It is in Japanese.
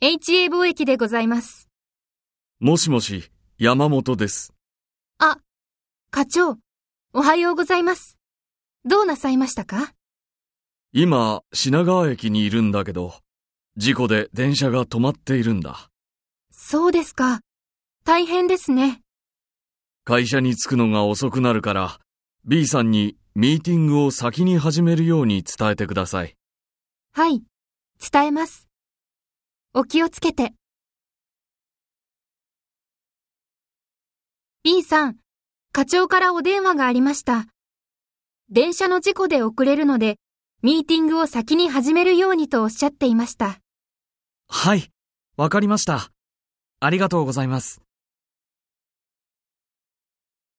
HA 貿易でございます。もしもし、山本です。あ、課長、おはようございます。どうなさいましたか？今、品川駅にいるんだけど、事故で電車が止まっているんだ。そうですか。大変ですね。会社に着くのが遅くなるから、B さんにミーティングを先に始めるように伝えてください。はい、伝えます。お気をつけて。B さん、課長からお電話がありました。電車の事故で遅れるので、ミーティングを先に始めるようにとおっしゃっていました。はい、わかりました。ありがとうございます。